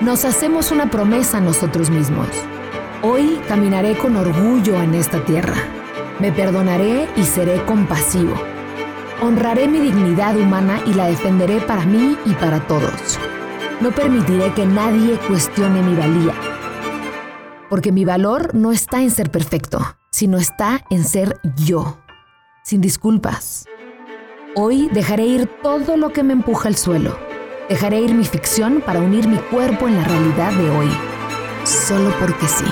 Nos hacemos una promesa a nosotros mismos. Hoy caminaré con orgullo en esta tierra. Me perdonaré y seré compasivo. Honraré mi dignidad humana y la defenderé para mí y para todos. No permitiré que nadie cuestione mi valía. Porque mi valor no está en ser perfecto, sino está en ser yo, sin disculpas. Hoy dejaré ir todo lo que me empuja al suelo. Dejaré ir mi ficción para unir mi cuerpo en la realidad de hoy. Solo porque sí.